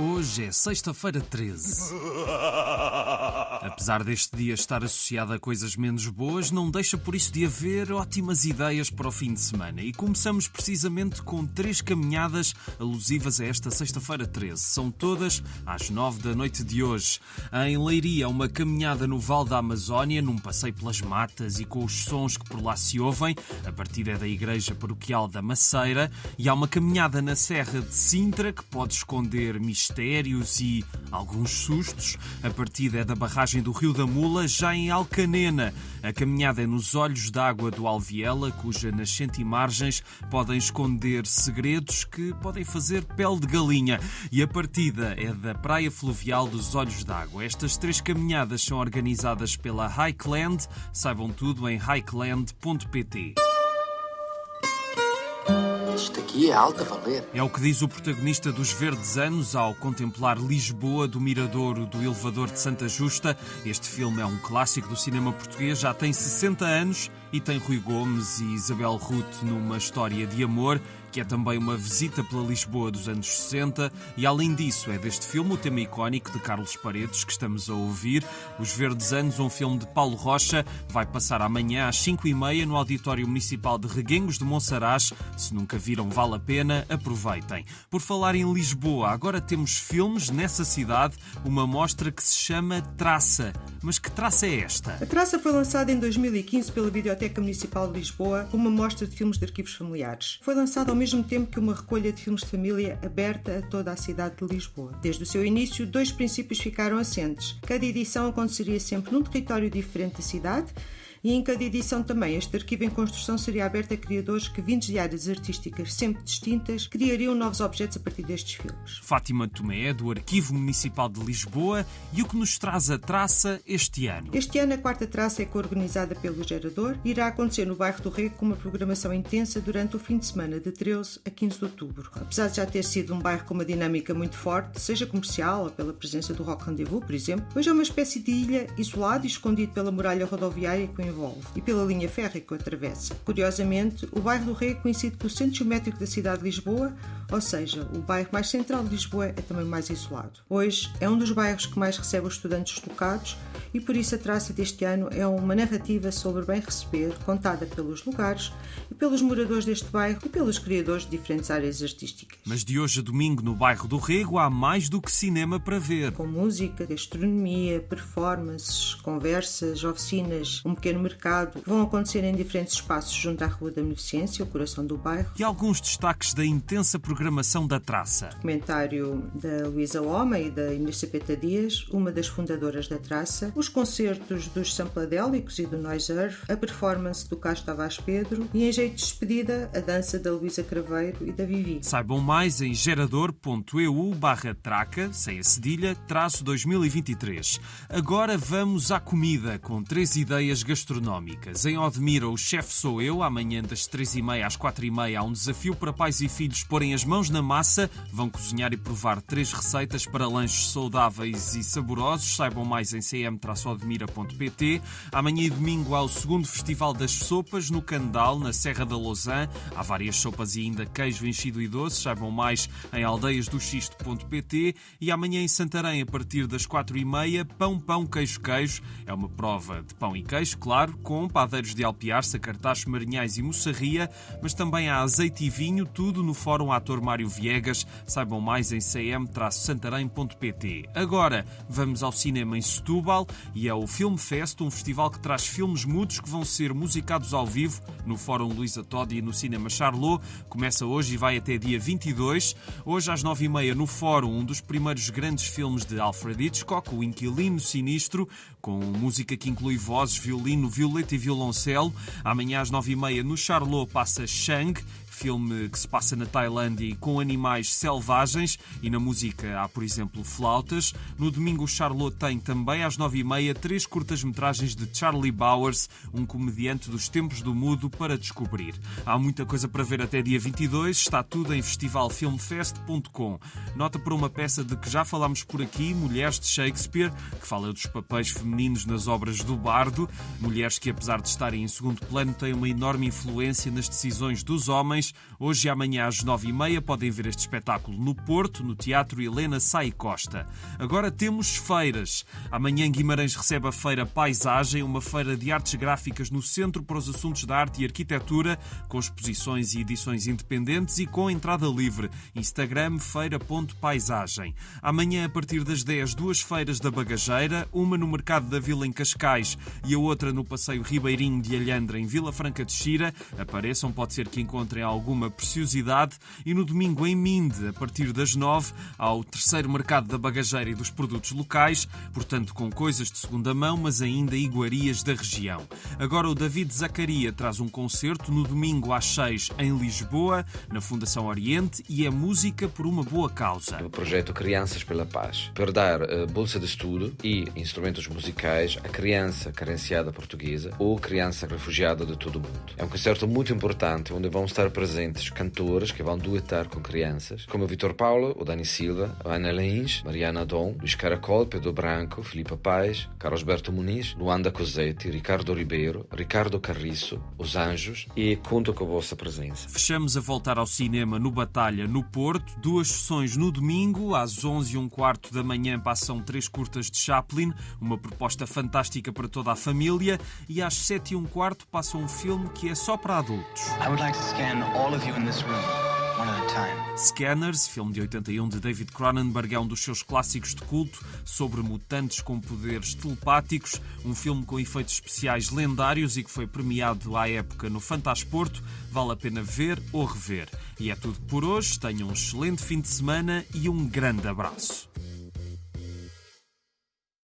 é sexta-feira 13. Apesar deste dia estar associado a coisas menos boas, não deixa por isso de haver ótimas ideias para o fim de semana. E começamos precisamente com três caminhadas alusivas a esta sexta-feira 13. São todas às nove da noite de hoje. Em Leiria, uma caminhada no Vale da Amazónia, num passeio pelas matas e com os sons que por lá se ouvem. A partida é da Igreja Paroquial da Maceira. E há uma caminhada na Serra de Sintra que pode esconder mistérios e alguns sustos. A partida é da barragem do Rio da Mula, já em Alcanena. A caminhada é nos olhos d'água do Alviela, cuja nascente e margens podem esconder segredos que podem fazer pele de galinha. E a partida é da Praia Fluvial dos Olhos d'Água. Estas três caminhadas são organizadas pela Highland. Saibam tudo em highland.pt. Isto aqui é alta valer. É o que diz o protagonista dos Verdes Anos ao contemplar Lisboa do Miradouro do Elevador de Santa Justa. Este filme é um clássico do cinema português, já tem 60 anos e tem Rui Gomes e Isabel Ruth numa história de amor que é também uma visita pela Lisboa dos anos 60 e além disso é deste filme o tema icónico de Carlos Paredes que estamos a ouvir, Os Verdes Anos, um filme de Paulo Rocha, vai passar amanhã às 5 e meia no Auditório Municipal de Reguengos de Monsaraz. Se nunca viram, vale a pena, aproveitem. Por falar em Lisboa, agora temos filmes nessa cidade, uma mostra que se chama Traça. Mas que traça é esta? A Traça foi lançada em 2015 pela Biblioteca Municipal de Lisboa uma mostra de filmes de arquivos familiares. Foi lançada ao mesmo tempo que uma recolha de filmes de família aberta a toda a cidade de Lisboa. Desde o seu início, dois princípios ficaram assentes. Cada edição aconteceria sempre num território diferente da cidade e em cada edição também este arquivo em construção seria aberto a criadores que, vindos de áreas artísticas sempre distintas, criariam novos objetos a partir destes filmes. Fátima Tomé, do Arquivo Municipal de Lisboa, e o que nos traz a traça este ano? Este ano a quarta traça é coorganizada pelo Gerador e irá acontecer no bairro do Rego com uma programação intensa durante o fim de semana de 13 a 15 de outubro. Apesar de já ter sido um bairro com uma dinâmica muito forte, seja comercial ou pela presença do Rock Rendezvous, por exemplo, hoje é uma espécie de ilha isolado e escondido pela muralha rodoviária que envolve e pela linha férrea que o atravessa. Curiosamente, o bairro do Rego coincide com o centro geométrico da cidade de Lisboa, ou seja, o bairro mais central de Lisboa é também mais isolado. Hoje é um dos bairros que mais recebe os estudantes deslocados e por isso a traça deste ano é uma narrativa sobre bem receber, contada pelos lugares e pelos moradores deste bairro e pelos criadores de diferentes áreas artísticas. Mas de hoje a domingo no bairro do Rego há mais do que cinema para ver. Com música, gastronomia, performances, conversas, oficinas, um pequeno mercado, vão acontecer em diferentes espaços junto à Rua da Beneficência, o coração do bairro. E alguns destaques da intensa programação da traça. Comentário da Luísa Loma e da Inês Sapeta Dias, uma das fundadoras da traça, os concertos dos Sampladélicos e do Noise Earth, a performance do Castro Tavares Pedro e, em jeito de despedida, a dança da Luísa Craveiro e da Vivi. Saibam mais em gerador.eu barra traca, sem a cedilha, traço 2023. Agora vamos à comida, com três ideias gastronómicas. Em Odmira, o chefe sou eu. Amanhã, das três e meia às quatro e meia, há um desafio para pais e filhos porem as mãos na massa. Vão cozinhar e provar três receitas para lanches saudáveis e saborosos. Saibam mais em cm-odmira.pt. Amanhã e domingo há o segundo Festival das Sopas, no Candal, na Serra da Lousã. Há várias sopas e ainda queijo enchido e doce. Saibam mais em aldeiasdoxisto.pt. E amanhã em Santarém, a partir das quatro e meia, pão, pão, queijo, queijo. É uma prova de pão e queijo, claro, com padeiros de Alpiarça, Cartacho, Marinhais e Moçarria, mas também há azeite e vinho, tudo no Fórum Ator Mário Viegas. Saibam mais em cm-santarém.pt. Agora, vamos ao cinema em Setúbal e é o Film Fest, um festival que traz filmes mudos que vão ser musicados ao vivo no Fórum Luísa Todd e no Cinema Charlot. Começa hoje e vai até dia 22. Hoje às 9h30 no Fórum, um dos primeiros grandes filmes de Alfred Hitchcock, O Inquilino Sinistro, com música que inclui vozes, violino, violeta e violoncelo. Amanhã às 9h30 no Charlot passa Shang, filme que se passa na Tailândia e com animais selvagens e na música há, por exemplo, flautas. No domingo, Charlotte tem também às nove e meia três curtas-metragens de Charlie Bowers, um comediante dos tempos do mudo, para descobrir. Há muita coisa para ver até dia 22, está tudo em festivalfilmfest.com. Nota para uma peça de que já falámos por aqui, Mulheres de Shakespeare, que fala dos papéis femininos nas obras do Bardo, mulheres que, apesar de estarem em segundo plano, têm uma enorme influência nas decisões dos homens Hoje e amanhã às nove e meia podem ver este espetáculo no Porto, no Teatro Helena Sai Costa. Agora temos feiras. Amanhã Guimarães recebe a Feira Paisagem, uma feira de artes gráficas no Centro para os Assuntos da Arte e Arquitetura, com exposições e edições independentes e com entrada livre. Instagram feira.paisagem. Amanhã, a partir das 10, duas feiras da Bagageira, uma no Mercado da Vila em Cascais e a outra no Passeio Ribeirinho de Alhandra em Vila Franca de Xira. Apareçam, pode ser que encontrem alguma preciosidade. E no domingo em Minde, a partir das 9, ao terceiro Mercado da Bagageira e dos produtos locais, portanto com coisas de segunda mão, mas ainda iguarias da região. Agora o David Zacaria traz um concerto no domingo às 6 em Lisboa, na Fundação Oriente, e é música por uma boa causa. O projeto Crianças pela Paz, para dar uh, bolsa de estudo e instrumentos musicais a criança carenciada portuguesa ou criança refugiada de todo o mundo. É um concerto muito importante onde vão estar presentes cantores que vão duetar com crianças, como Vitor Paulo, o Dani Silva, a Ana Lins, Mariana Dom, Luís Caracol, Pedro Branco, Filipe Paz, Carlos Berto Muniz, Luanda Cosetti, Ricardo Ribeiro, Ricardo Carriço, Os Anjos e conto com a vossa presença. Fechamos a voltar ao cinema no Batalha, no Porto. Duas sessões no domingo, às 11 e um quarto da manhã passam três curtas de Chaplin, uma proposta fantástica para toda a família, e às 7 e um quarto passa um filme que é só para adultos. I would like to scan all of you in this room. Scanners, filme de 81 de David Cronenberg, é um dos seus clássicos de culto sobre mutantes com poderes telepáticos, um filme com efeitos especiais lendários e que foi premiado à época no Fantasporto. Vale a pena ver ou rever. E é tudo por hoje. Tenham um excelente fim de semana e um grande abraço.